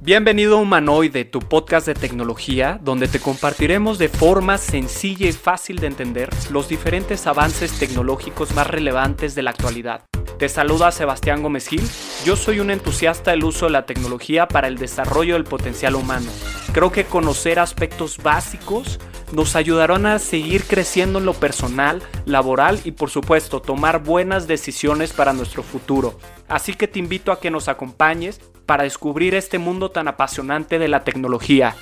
Bienvenido a Humanoide, tu podcast de tecnología, donde te compartiremos de forma sencilla y fácil de entender los diferentes avances tecnológicos más relevantes de la actualidad. Te saluda Sebastián Gómez Gil, yo soy un entusiasta del uso de la tecnología para el desarrollo del potencial humano. Creo que conocer aspectos básicos nos ayudarán a seguir creciendo en lo personal, laboral y por supuesto tomar buenas decisiones para nuestro futuro. Así que te invito a que nos acompañes para descubrir este mundo tan apasionante de la tecnología.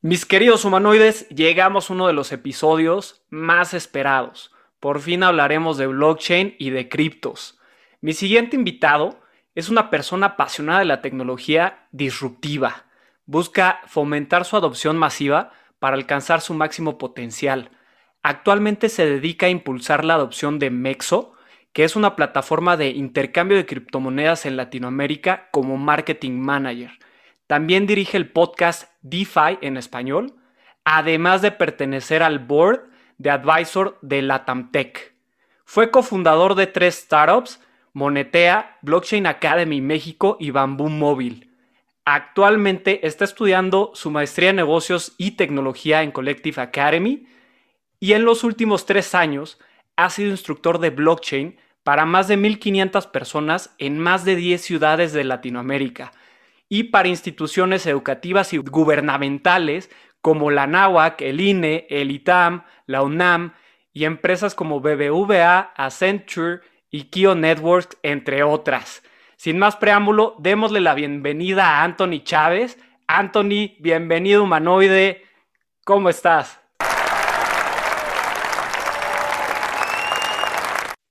Mis queridos humanoides, llegamos a uno de los episodios más esperados. Por fin hablaremos de blockchain y de criptos. Mi siguiente invitado es una persona apasionada de la tecnología disruptiva. Busca fomentar su adopción masiva para alcanzar su máximo potencial Actualmente se dedica a impulsar la adopción de Mexo, que es una plataforma de intercambio de criptomonedas en Latinoamérica como marketing manager. También dirige el podcast DeFi en español, además de pertenecer al board de advisor de Latamtech. Fue cofundador de tres startups, Monetea, Blockchain Academy México y Bamboo Móvil. Actualmente está estudiando su maestría en negocios y tecnología en Collective Academy y en los últimos tres años ha sido instructor de blockchain para más de 1.500 personas en más de 10 ciudades de Latinoamérica y para instituciones educativas y gubernamentales como la NAWAC, el INE, el ITAM, la UNAM y empresas como BBVA, Accenture y Kio Networks, entre otras. Sin más preámbulo, démosle la bienvenida a Anthony Chávez. Anthony, bienvenido humanoide. ¿Cómo estás?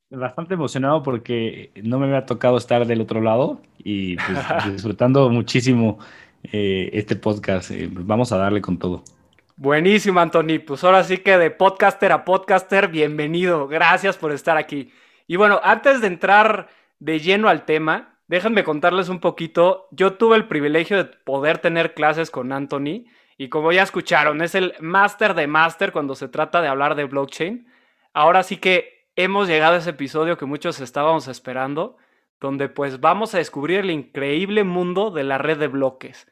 Bastante emocionado porque no me había tocado estar del otro lado y pues, disfrutando muchísimo eh, este podcast. Eh, pues, vamos a darle con todo. Buenísimo, Anthony. Pues ahora sí que de podcaster a podcaster, bienvenido. Gracias por estar aquí. Y bueno, antes de entrar de lleno al tema, déjenme contarles un poquito. Yo tuve el privilegio de poder tener clases con Anthony y como ya escucharon, es el máster de máster cuando se trata de hablar de blockchain. Ahora sí que hemos llegado a ese episodio que muchos estábamos esperando, donde pues vamos a descubrir el increíble mundo de la red de bloques.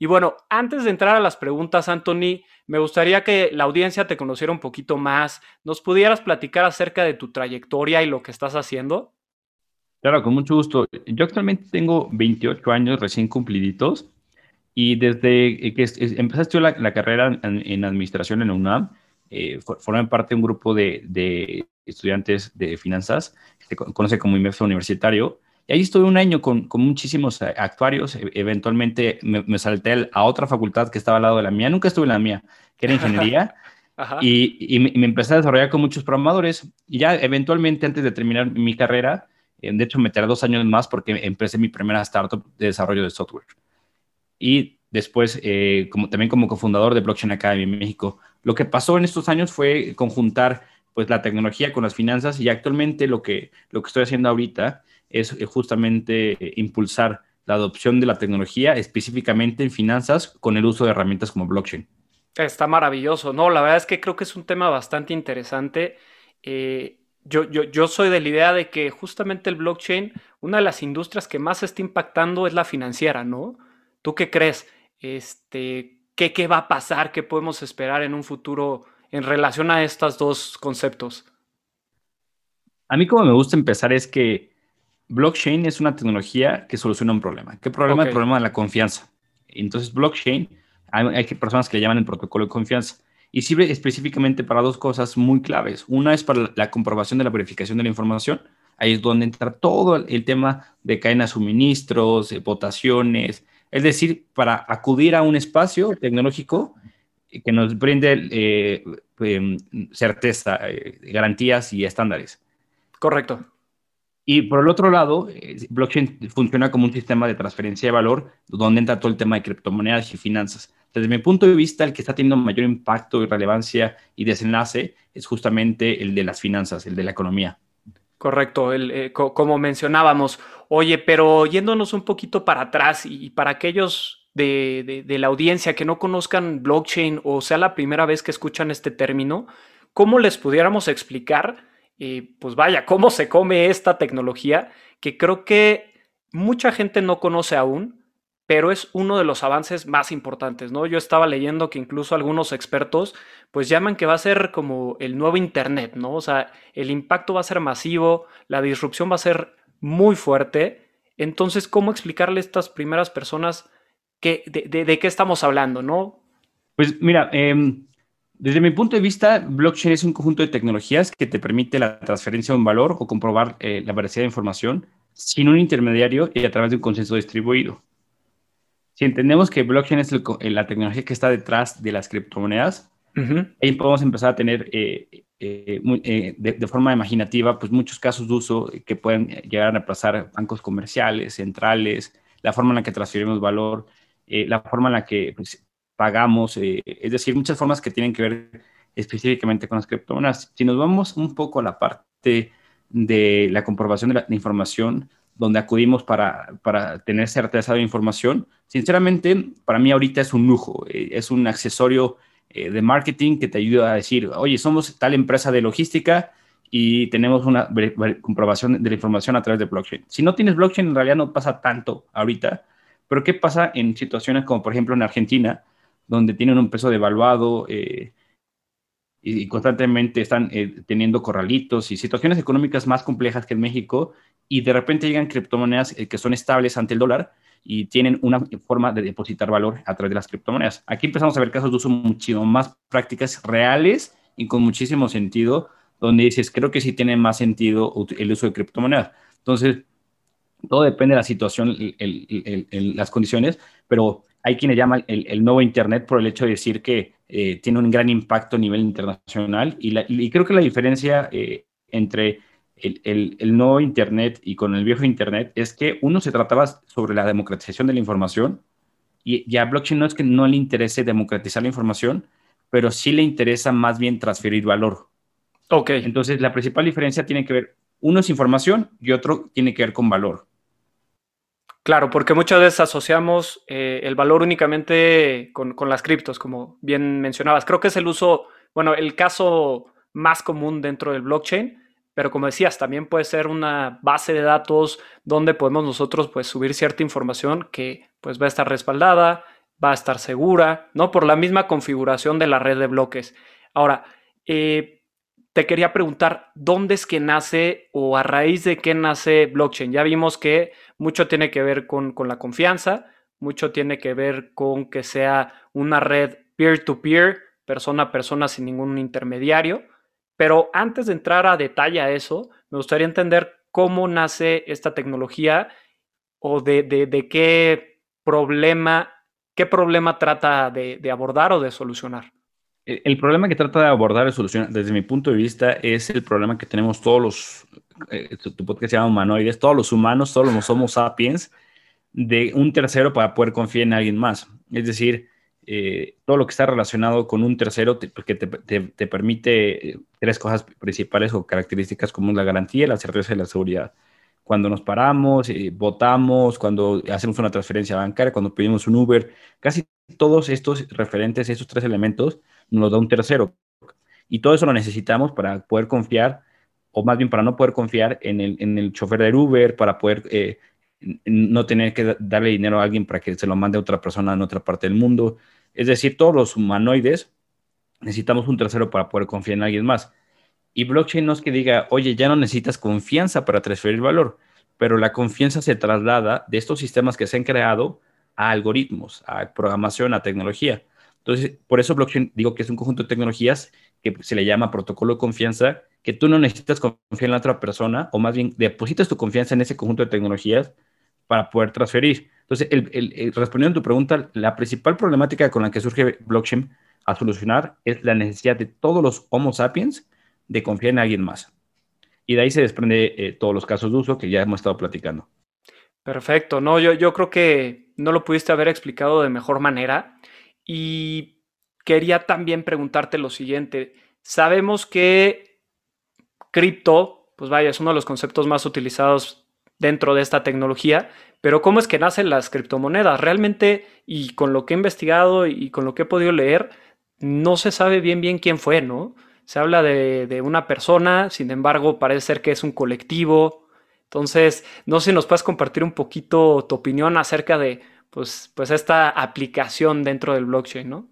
Y bueno, antes de entrar a las preguntas, Anthony, me gustaría que la audiencia te conociera un poquito más, nos pudieras platicar acerca de tu trayectoria y lo que estás haciendo. Claro, con mucho gusto. Yo actualmente tengo 28 años recién cumpliditos y desde que empezaste la, la carrera en, administración en la UNAM, eh, formé parte de un grupo de, estudiantes de finanzas, que se conoce como IMEF universitario. Y ahí estuve un año con, con muchísimos eh, actuarios. E, eventualmente me, salté a otra facultad que estaba al lado de la mía. Nunca estuve en la mía, que era ingeniería. Y, y, me, empecé a desarrollar con muchos programadores. Y ya eventualmente, antes de terminar mi carrera, eh, de hecho, me tardé dos años más porque empecé mi primera startup de desarrollo de software. Y después, eh, como, también como cofundador de Blockchain Academy en México. Lo que pasó en estos años fue conjuntar pues la tecnología con las finanzas y actualmente lo que, lo que estoy haciendo ahorita es eh, justamente eh, impulsar la adopción de la tecnología específicamente en finanzas con el uso de herramientas como blockchain. Está maravilloso, ¿no? La verdad es que creo que es un tema bastante interesante. Eh, yo, yo, yo, soy de la idea de que justamente el blockchain, una de las industrias que más está impactando es la financiera, ¿no? ¿Tú qué crees? Este, ¿qué, ¿Qué va a pasar? ¿Qué podemos esperar en un futuro en relación a estos dos conceptos? A mí como me gusta empezar es que blockchain es una tecnología que soluciona un problema. ¿Qué problema? El problema de la confianza. Entonces, blockchain, hay, personas que le llaman el protocolo de confianza y sirve específicamente para dos cosas muy claves. Una es para la comprobación de la verificación de la información. Ahí es donde entra todo el tema de cadena de suministros, de votaciones, es decir, para acudir a un espacio tecnológico que nos brinde eh, em, certeza, eh, garantías y estándares. Correcto. Y por el otro lado, eh, blockchain funciona como un sistema de transferencia de valor donde entra todo el tema de criptomonedas y finanzas. Desde mi punto de vista, el que está teniendo mayor impacto y relevancia y desenlace es justamente el de las finanzas, el de la economía. Correcto, el, como mencionábamos. Oye, pero yéndonos un poquito para atrás y para aquellos de, la audiencia que no conozcan blockchain o sea la primera vez que escuchan este término, ¿cómo les pudiéramos explicar y pues vaya, cómo se come esta tecnología que creo que mucha gente no conoce aún, pero es uno de los avances más importantes, ¿no? Yo estaba leyendo que incluso algunos expertos pues llaman que va a ser como el nuevo Internet, ¿no? O sea, el impacto va a ser masivo, la disrupción va a ser muy fuerte. Entonces, ¿cómo explicarle a estas primeras personas que, de, qué estamos hablando, ¿no? Pues mira, em, desde mi punto de vista, blockchain es un conjunto de tecnologías que te permite la transferencia de un valor o comprobar eh, la veracidad de información sin un intermediario y a través de un consenso distribuido. Si entendemos que blockchain es eh, la tecnología que está detrás de las criptomonedas, ahí podemos empezar a tener eh, de, forma imaginativa pues muchos casos de uso que pueden llegar a reemplazar bancos comerciales, centrales, la forma en la que transferimos valor, la forma en la que pues, pagamos, eh, es decir, muchas formas que tienen que ver específicamente con las criptomonedas. Si nos vamos un poco a la parte de la comprobación de la información, donde acudimos para, para, tener certeza de información, sinceramente, para mí ahorita es un lujo, eh, es un accesorio eh, de marketing que te ayuda a decir, oye, somos tal empresa de logística y tenemos una comprobación de la información a través de blockchain. Si no tienes blockchain, en realidad no pasa tanto ahorita, pero ¿qué pasa en situaciones como, por ejemplo, en Argentina, donde tienen un peso devaluado eh, y, constantemente están eh, teniendo corralitos y situaciones económicas más complejas que en México, y de repente llegan criptomonedas eh, que son estables ante el dólar y tienen una forma de depositar valor a través de las criptomonedas. Aquí empezamos a ver casos de uso muchísimo más prácticas reales y con muchísimo sentido, donde dices, creo que sí tiene más sentido el uso de criptomonedas. Entonces, todo depende de la situación, las condiciones, pero hay quienes llaman el, nuevo Internet por el hecho de decir que eh, tiene un gran impacto a nivel internacional y, creo que la diferencia eh, entre el, nuevo Internet y con el viejo Internet es que uno se trataba sobre la democratización de la información y, a blockchain no es que no le interese democratizar la información, pero sí le interesa más bien transferir valor. Ok. Entonces, la principal diferencia tiene que ver, uno es información y otro tiene que ver con valor. Claro, porque muchas veces asociamos eh, el valor únicamente con, las criptos, como bien mencionabas. Creo que es el uso, bueno, el caso más común dentro del blockchain, pero como decías, también puede ser una base de datos donde podemos nosotros pues subir cierta información que pues va a estar respaldada, va a estar segura, ¿no? Por la misma configuración de la red de bloques. Ahora, eh, te quería preguntar, ¿dónde es que nace o a raíz de qué nace blockchain? Ya vimos que mucho tiene que ver con, la confianza, mucho tiene que ver con que sea una red peer-to-peer, persona a persona sin ningún intermediario. Pero antes de entrar a detalle a eso, me gustaría entender cómo nace esta tecnología o de, qué problema, qué problema trata de abordar o de solucionar. El problema que trata de abordar y solucionar, desde mi punto de vista, es el problema que tenemos todos los, eh, tu podcast se llama humanoides, todos los humanos, todos los Homo sapiens, de un tercero para poder confiar en alguien más. Es decir, eh, todo lo que está relacionado con un tercero te, que te, permite eh, tres cosas principales o características como la garantía, la certeza y la seguridad. Cuando nos paramos, votamos, cuando hacemos una transferencia bancaria, cuando pedimos un Uber, casi todos estos referentes, estos tres elementos, nos da un tercero. Y todo eso lo necesitamos para poder confiar, o más bien para no poder confiar en el, en el chofer del Uber, para poder eh, no tener que darle dinero a alguien para que se lo mande a otra persona en otra parte del mundo. Es decir, todos los humanoides necesitamos un tercero para poder confiar en alguien más. Y blockchain no es que diga, oye, ya no necesitas confianza para transferir valor, pero la confianza se traslada de estos sistemas que se han creado a algoritmos, a programación, a tecnología. Entonces, por eso blockchain digo que es un conjunto de tecnologías que se le llama protocolo de confianza, que tú no necesitas confiar en la otra persona, o más bien depositas tu confianza en ese conjunto de tecnologías para poder transferir. Entonces, respondiendo a tu pregunta, la principal problemática con la que surge blockchain a solucionar es la necesidad de todos los Homo sapiens de confiar en alguien más. Y de ahí se desprende eh, todos los casos de uso que ya hemos estado platicando. Perfecto, no, yo, yo creo que no lo pudiste haber explicado de mejor manera. Y quería también preguntarte lo siguiente. Sabemos que cripto, pues vaya, es uno de los conceptos más utilizados dentro de esta tecnología, pero ¿cómo es que nacen las criptomonedas? Realmente, y con lo que he investigado y con lo que he podido leer, no se sabe bien bien quién fue, ¿no? Se habla de, una persona, sin embargo, parece ser que es un colectivo. Entonces, no sé si nos puedes compartir un poquito tu opinión acerca de pues, pues esta aplicación dentro del blockchain, ¿no?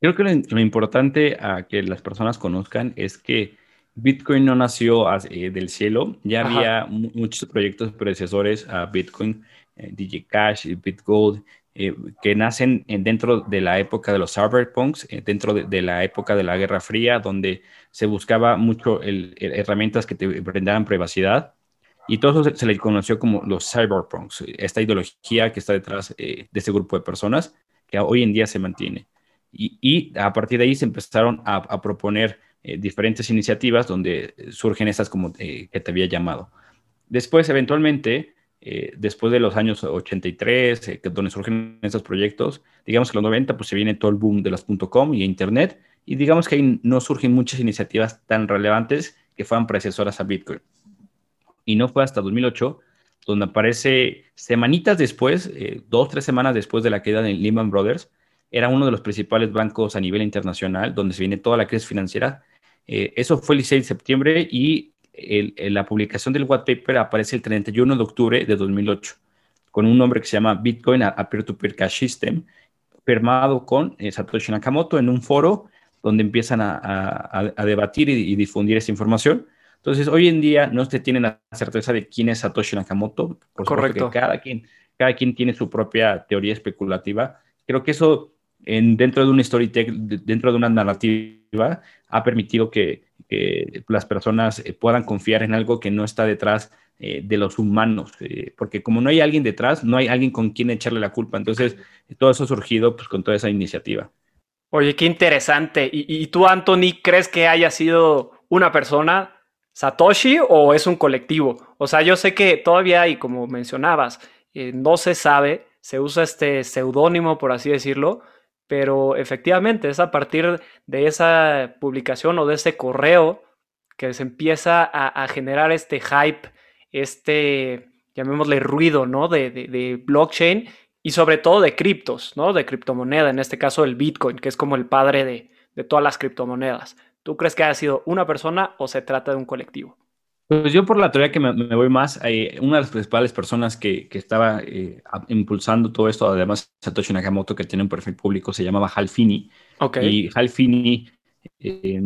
Creo que lo, importante a que las personas conozcan es que Bitcoin no nació eh, del cielo, ya había muchos proyectos predecesores a Bitcoin, eh, DigiCash, BitGold, eh, que nacen dentro de la época de los cyberpunks, dentro de, la época de la Guerra Fría, donde se buscaba mucho herramientas que te brindaran privacidad. Y todo eso se, le conoció como los cyberpunks, esta ideología que está detrás de este grupo de personas que hoy en día se mantiene. Y, a partir de ahí se empezaron a, proponer eh, diferentes iniciativas donde surgen estas como eh, que te había llamado. Después, eventualmente, eh, después de los años 83, donde surgen estos proyectos, digamos que los 90, pues se viene todo el boom de las .com y Internet, y digamos que ahí no surgen muchas iniciativas tan relevantes que fueran predecesoras a Bitcoin. Y no fue hasta 2008 donde aparece semanitas después, dos, tres semanas después de la caída de Lehman Brothers, era uno de los principales bancos a nivel internacional, donde se viene toda la crisis financiera. Eh, eso fue el 16 de septiembre y la publicación del white paper aparece el 31 de octubre de 2008, con un nombre que se llama Bitcoin a Peer-to-Peer Cash System, firmado con eh, Satoshi Nakamoto en un foro donde empiezan a, debatir y, difundir esa información. Entonces, hoy en día no se tiene la certeza de quién es Satoshi Nakamoto. Por Correcto. Que cada, quien, cada quien tiene su propia teoría especulativa. Creo que eso dentro de un storytelling, dentro de una narrativa, ha permitido que, las personas eh, puedan confiar en algo que no está detrás eh, de los humanos, eh, porque como no hay alguien detrás, no hay alguien con quien echarle la culpa. Entonces, todo eso ha surgido pues, con toda esa iniciativa. Oye, qué interesante. ¿Y, y tú, Anthony, crees que haya sido una persona, Satoshi, o es un colectivo? O sea, yo sé que todavía, y como mencionabas, no se sabe, se usa este seudónimo, por así decirlo, pero efectivamente es a partir de esa publicación o de ese correo que se empieza a, generar este hype, este, llamémosle ruido, ¿no? De, blockchain y sobre todo de criptos, ¿no? De criptomoneda, en este caso el Bitcoin, que es como el padre de, de todas las criptomonedas. ¿Tú crees que haya sido una persona o se trata de un colectivo? Pues yo por la teoría que me, voy más, eh, una de las principales personas que, que estaba eh, impulsando todo esto, además Satoshi Nakamoto, que tiene un perfil público, se llamaba Hal Finney. Y Hal Finney eh,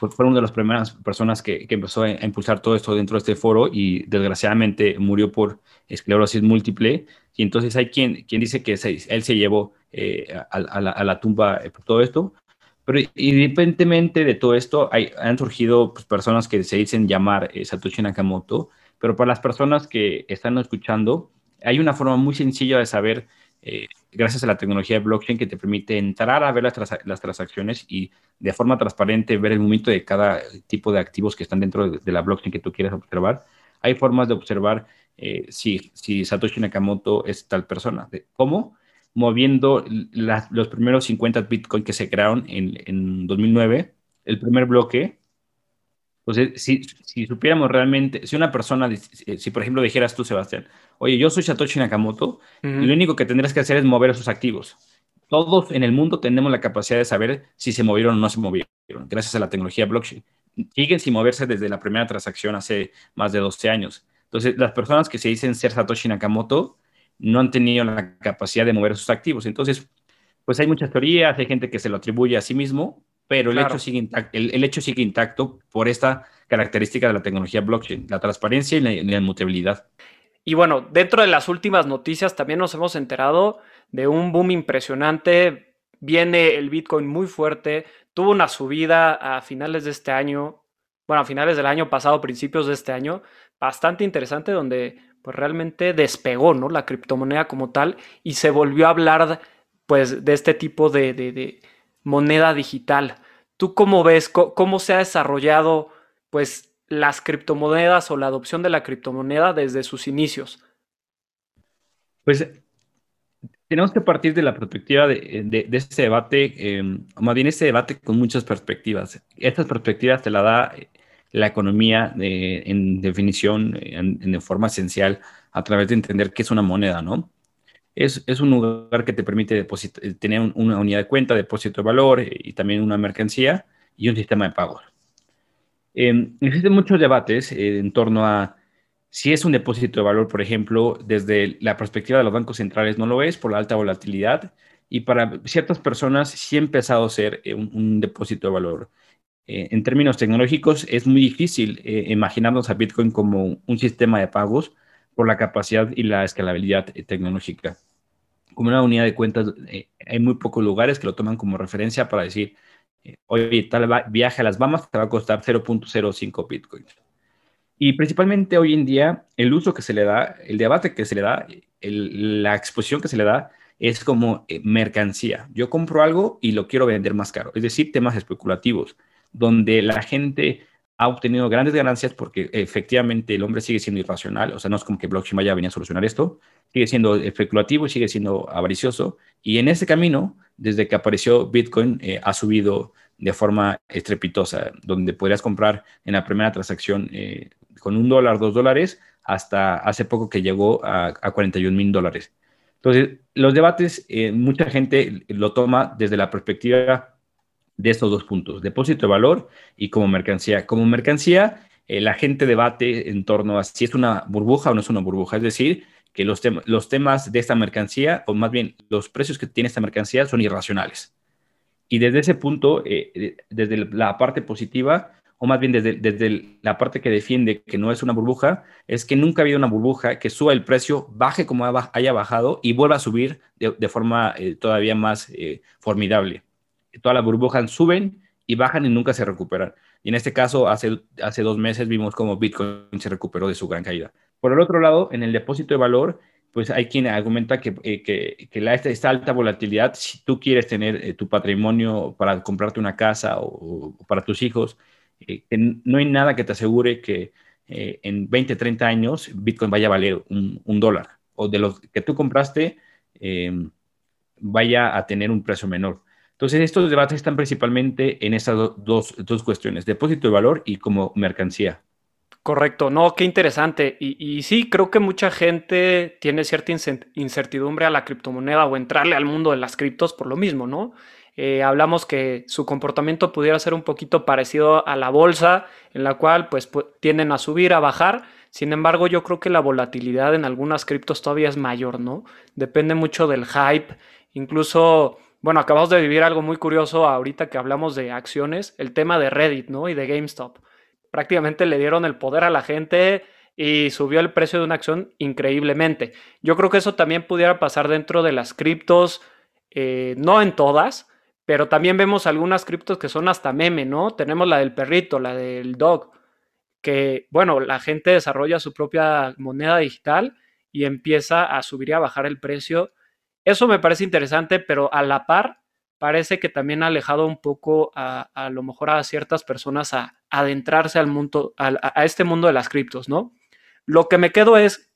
fue una de las primeras personas que, que, empezó a, impulsar todo esto dentro de este foro y desgraciadamente murió por esclerosis múltiple. Y entonces hay quien, quien dice que él se llevó a, a, la, a, la, tumba por todo esto. Pero independientemente de todo esto, hay, han surgido pues, personas que se dicen llamar eh, Satoshi Nakamoto, pero para las personas que están escuchando, hay una forma muy sencilla de saber, eh, gracias a la tecnología de blockchain, que te permite entrar a ver las, las, transacciones y de forma transparente ver el movimiento de cada tipo de activos que están dentro de, la blockchain que tú quieres observar. Hay formas de observar eh, si, si Satoshi Nakamoto es tal persona. ¿Cómo? Moviendo los primeros 50 Bitcoin que se crearon en, en 2009, el primer bloque. Entonces, si, si, supiéramos realmente, si una persona, si por ejemplo dijeras tú, Sebastián, oye, yo soy Satoshi Nakamoto, lo único que tendrás que hacer es mover esos activos. Todos en el mundo tenemos la capacidad de saber si se movieron o no se movieron, gracias a la tecnología blockchain. Siguen sin moverse desde la primera transacción hace más de 12 años. Entonces, las personas que se dicen ser Satoshi Nakamoto no han tenido la capacidad de mover sus activos. Entonces, pues hay muchas teorías, hay gente que se lo atribuye a sí mismo, pero el, hecho, sigue intacto, el, hecho sigue intacto por esta característica de la tecnología blockchain, la transparencia y la, inmutabilidad. Y bueno, dentro de las últimas noticias también nos hemos enterado de un boom impresionante. Viene el Bitcoin muy fuerte, tuvo una subida a finales de este año, bueno, a finales del año pasado, principios de este año, bastante interesante, donde pues realmente despegó, ¿no? La criptomoneda como tal y se volvió a hablar, pues, de este tipo de, moneda digital. ¿Tú cómo ves, cómo, se ha desarrollado, pues, las criptomonedas o la adopción de la criptomoneda desde sus inicios? Pues tenemos que partir de la perspectiva de, este debate, eh, más bien este debate con muchas perspectivas. Estas perspectivas te la da la economía en definición, en, de forma esencial, a través de entender qué es una moneda, ¿no? Es, es un lugar que te permite tener una unidad de cuenta, depósito de valor eh, y también una mercancía. y un sistema de pagos. Em, existen muchos debates eh, en torno a si es un depósito de valor, por ejemplo, desde la perspectiva de los bancos centrales no lo es por la alta volatilidad y para ciertas personas sí ha empezado a ser eh, un, depósito de valor. Eh, en términos tecnológicos es muy difícil imaginarnos a Bitcoin como un sistema de pagos por la capacidad y la escalabilidad tecnológica. Como una unidad de cuentas, hay muy pocos lugares que lo toman como referencia para decir, oye, tal viaje a las Bahamas te va a costar 0.05 bitcoins. Y principalmente hoy en día, el uso que se le da, el debate que se le da, la exposición que se le da, es como eh, mercancía. Yo compro algo y lo quiero vender más caro. Es decir, temas especulativos, donde la gente ha obtenido grandes ganancias porque efectivamente el hombre sigue siendo irracional. O sea, no es como que blockchain vaya a a solucionar esto. Sigue siendo especulativo y sigue siendo avaricioso. Y en ese camino, desde que apareció Bitcoin, eh, ha subido de forma estrepitosa, donde podrías comprar en la primera transacción eh, con un dólar, dos dólares, hasta hace poco que llegó a, 41 mil dólares. Entonces, los debates, eh, mucha gente lo toma desde la perspectiva de estos dos puntos, depósito de valor y como mercancía. Como mercancía, eh, la gente debate en torno a si es una burbuja o no es una burbuja, es decir, que los, los temas de esta mercancía, o más bien los precios que tiene esta mercancía, son irracionales. Y desde ese punto, eh, desde la parte positiva, o más bien desde, desde, la parte que defiende que no es una burbuja, es que nunca ha habido una burbuja que suba el precio, baje como haya bajado y vuelva a subir de, forma eh, todavía más formidable todas las burbujas suben y bajan y nunca se recuperan. Y en este caso, hace, hace dos meses vimos cómo Bitcoin se recuperó de su gran caída. Por el otro lado, en el depósito de valor, pues hay quien argumenta que, eh, que, esta, alta volatilidad, si tú quieres tener eh, tu patrimonio para comprarte una casa o, para tus hijos, eh, no hay nada que te asegure que en 20, 30 años Bitcoin vaya a valer un, un dólar o de los que tú compraste vaya a tener un precio menor. Entonces, estos debates están principalmente en esas dos, dos, cuestiones, depósito de valor y como mercancía. Correcto, no, qué interesante. Y, sí, creo que mucha gente tiene cierta incertidumbre a la criptomoneda o entrarle al mundo de las criptos por lo mismo, ¿no? Eh, hablamos que su comportamiento pudiera ser un poquito parecido a la bolsa, en la cual pues tienden a subir, a bajar. Sin embargo, yo creo que la volatilidad en algunas criptos todavía es mayor, ¿no? Depende mucho del hype. Incluso bueno, acabamos de vivir algo muy curioso ahorita que hablamos de acciones, el tema de Reddit, ¿no? Y de GameStop. Prácticamente le dieron el poder a la gente y subió el precio de una acción increíblemente. Yo creo que eso también pudiera pasar dentro de las criptos, eh, no en todas, pero también vemos algunas criptos que son hasta meme, ¿no? Tenemos la del perrito, la del dog, que, bueno, la gente desarrolla su propia moneda digital y empieza a subir y a bajar el precio eso me parece interesante, pero a la par parece que también ha alejado un poco a, lo mejor a ciertas personas a, adentrarse al mundo, a, este mundo de las criptos, ¿no? Lo que me quedo es,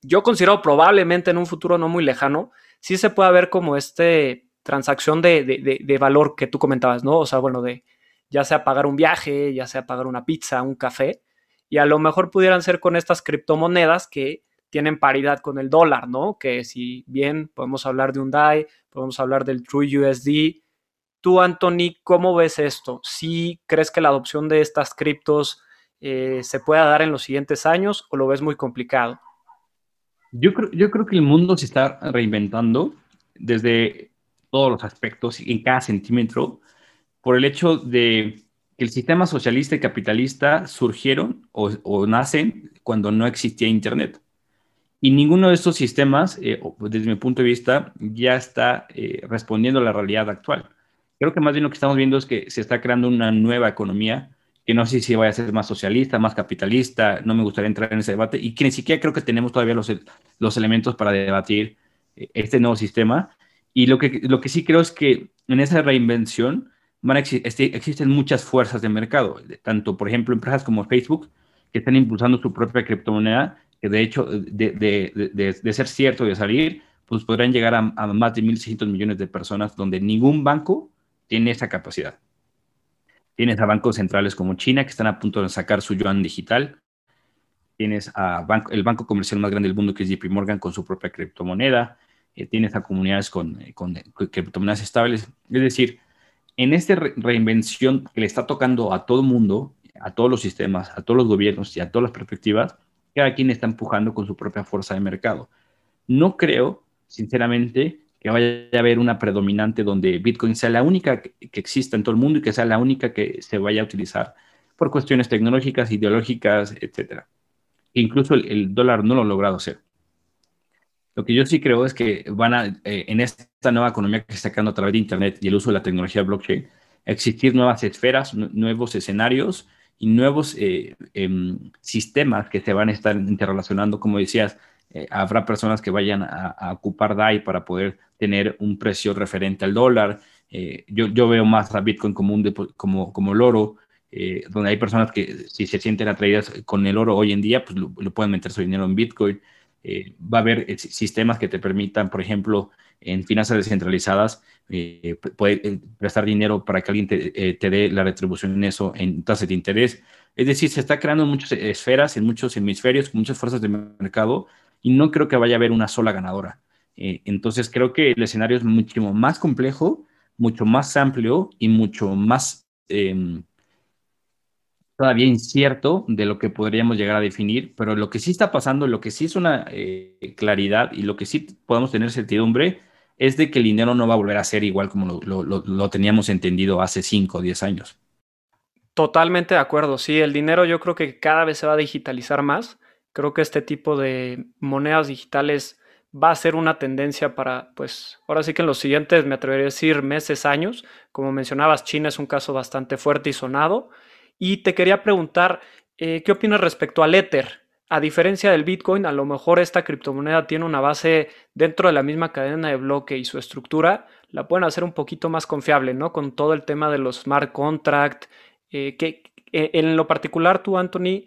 yo considero probablemente en un futuro no muy lejano, sí se pueda ver como este transacción de, de, valor que tú comentabas, ¿no? O sea, bueno, de ya sea pagar un viaje, ya sea pagar una pizza, un café, y a lo mejor pudieran ser con estas criptomonedas que tienen paridad con el dólar, ¿no? Que si bien podemos hablar de un DAI, podemos hablar del True USD. Tú, Anthony, ¿cómo ves esto? ¿Sí crees que la adopción de estas criptos eh, se pueda dar en los siguientes años o lo ves muy complicado? Yo creo, yo creo que el mundo se está reinventando desde todos los aspectos, en cada centímetro, por el hecho de que el sistema socialista y capitalista surgieron o nacen cuando no existía Internet. Y ninguno de estos sistemas, eh, desde mi punto de vista, ya está eh, respondiendo a la realidad actual. Creo que más bien lo que estamos viendo es que se está creando una nueva economía que no sé si vaya a ser más socialista, más capitalista, no me gustaría entrar en ese debate, y que ni siquiera creo que tenemos todavía los, los elementos para debatir eh, este nuevo sistema. Y lo que, lo que sí creo es que en esa reinvención van este, existen muchas fuerzas de mercado, tanto, por ejemplo, empresas como Facebook, que están impulsando su propia criptomoneda que de hecho, de, ser cierto, de salir, pues podrán llegar a, más de 1.600 millones de personas donde ningún banco tiene esa capacidad. Tienes a bancos centrales como China que están a punto de sacar su yuan digital. Tienes a el banco comercial más grande del mundo que es JP Morgan con su propia criptomoneda. Eh, tienes a comunidades con, con, criptomonedas estables. Es decir, en esta reinvención que le está tocando a todo mundo, a todos los sistemas, a todos los gobiernos y a todas las perspectivas, cada quien está empujando con su propia fuerza de mercado. No creo, sinceramente, que vaya a haber una predominante donde Bitcoin sea la única que, exista en todo el mundo y que sea la única que se vaya a utilizar por cuestiones tecnológicas, ideológicas, etc. Incluso el, dólar no lo ha logrado hacer. Lo que yo sí creo es que van a, eh, en esta nueva economía que se está creando a través de Internet y el uso de la tecnología blockchain, existir nuevas esferas, nuevos escenarios y nuevos eh, em, sistemas que se van a estar interrelacionando. Como decías, eh, habrá personas que vayan a, ocupar DAI para poder tener un precio referente al dólar. Eh, yo, yo, veo más a Bitcoin como, un como, como el oro, donde hay personas que si se sienten atraídas con el oro hoy en día, pues lo, pueden meter su dinero en Bitcoin. va a haber sistemas que te permitan, por ejemplo, en finanzas descentralizadas, eh, puede eh, prestar dinero para que alguien eh, te, dé la retribución en eso, en tasa de interés. Es decir, se está creando en muchas esferas, en muchos hemisferios, muchas fuerzas de mercado, y no creo que vaya a haber una sola ganadora. entonces, creo que el escenario es muchísimo más complejo, mucho más amplio y mucho más em, todavía incierto de lo que podríamos llegar a definir, pero lo que sí está pasando, lo que sí es una claridad y lo que sí podemos tener certidumbre es de que el dinero no va a volver a ser igual como lo, teníamos entendido hace 5 o 10 años. Totalmente de acuerdo, sí, el dinero yo creo que cada vez se va a digitalizar más. Creo que este tipo de monedas digitales va a ser una tendencia para, pues, ahora sí que en los siguientes, me atrevería a decir, meses, años. Como mencionabas, China es un caso bastante fuerte y sonado. Y te quería preguntar, eh, ¿qué opinas respecto al Ether? A diferencia del Bitcoin, a lo mejor esta criptomoneda tiene una base dentro de la misma cadena de bloque y su estructura la pueden hacer un poquito más confiable, ¿no? Con todo el tema de los smart contract. Eh, que, eh, en lo particular, tú, Anthony,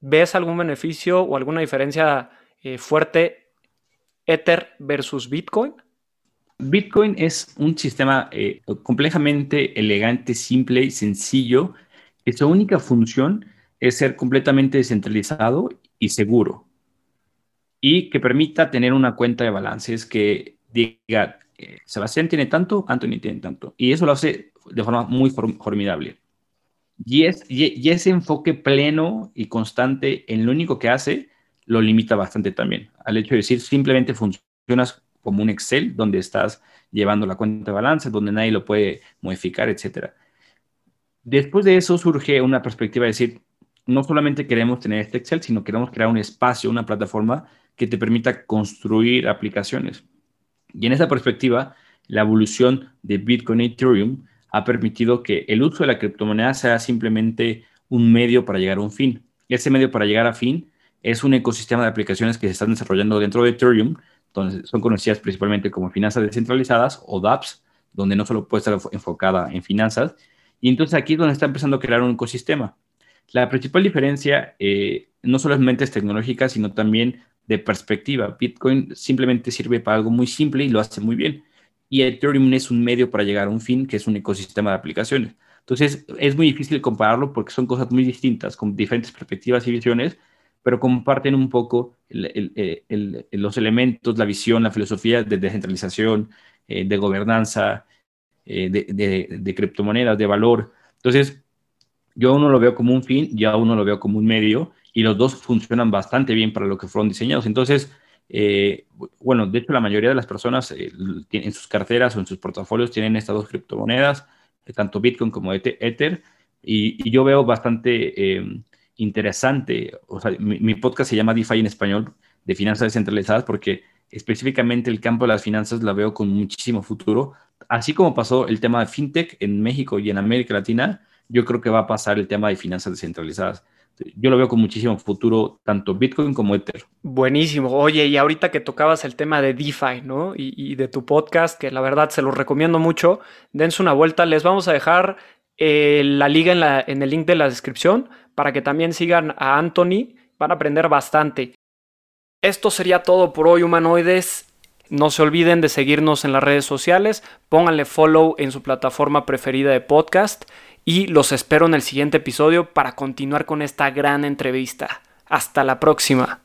¿ves algún beneficio o alguna diferencia eh, fuerte Ether versus Bitcoin? Bitcoin es un sistema complejamente elegante, simple y sencillo, su única función es ser completamente descentralizado y seguro. Y que permita tener una cuenta de balances que diga, eh, Sebastián tiene tanto, Anthony tiene tanto. Y eso lo hace de forma muy formidable. Y, es, y, ese enfoque pleno y constante en lo único que hace, lo limita bastante también. Al hecho de decir, simplemente funcionas como un Excel donde estás llevando la cuenta de balances, donde nadie lo puede modificar, etc. Después de eso surge una perspectiva de decir, no solamente queremos tener este Excel, sino queremos crear un espacio, una plataforma que te permita construir aplicaciones. Y en esa perspectiva, la evolución de Bitcoin y Ethereum ha permitido que el uso de la criptomoneda sea simplemente un medio para llegar a un fin. Ese medio para llegar a fin es un ecosistema de aplicaciones que se están desarrollando dentro de Ethereum, donde son conocidas principalmente como finanzas descentralizadas o dApps, donde no solo puede estar enfocada en finanzas. Y entonces aquí es donde está empezando a crear un ecosistema. La principal diferencia eh, no solamente es tecnológica, sino también de perspectiva. Bitcoin simplemente sirve para algo muy simple y lo hace muy bien. Y Ethereum es un medio para llegar a un fin, que es un ecosistema de aplicaciones. Entonces, es muy difícil compararlo porque son cosas muy distintas, con diferentes perspectivas y visiones, pero comparten un poco eh, los elementos, la visión, la filosofía de descentralización, eh, de gobernanza, de, de criptomonedas, de valor. Entonces, yo uno lo veo como un fin, ya uno lo veo como un medio, y los dos funcionan bastante bien para lo que fueron diseñados. Entonces, eh, bueno, de hecho la mayoría de las personas eh, en sus carteras o en sus portafolios tienen estas dos criptomonedas, eh, tanto Bitcoin como Ether, y, yo veo bastante em, interesante, o sea, mi, mi, podcast se llama DeFi en español, de finanzas descentralizadas, porque específicamente el campo de las finanzas la veo con muchísimo futuro, así como pasó el tema de FinTech en México y en América Latina, yo creo que va a pasar el tema de finanzas descentralizadas. Yo lo veo con muchísimo futuro, tanto Bitcoin como Ether. Buenísimo. Oye, y ahorita que tocabas el tema de DeFi, ¿no? Y, de tu podcast, que la verdad se lo recomiendo mucho, dense una vuelta. Les vamos a dejar eh, la liga en el link de la descripción para que también sigan a Anthony. Van a aprender bastante. Esto sería todo por hoy, humanoides. No se olviden de seguirnos en las redes sociales. Pónganle follow en su plataforma preferida de podcast y los espero en el siguiente episodio para continuar con esta gran entrevista. Hasta la próxima.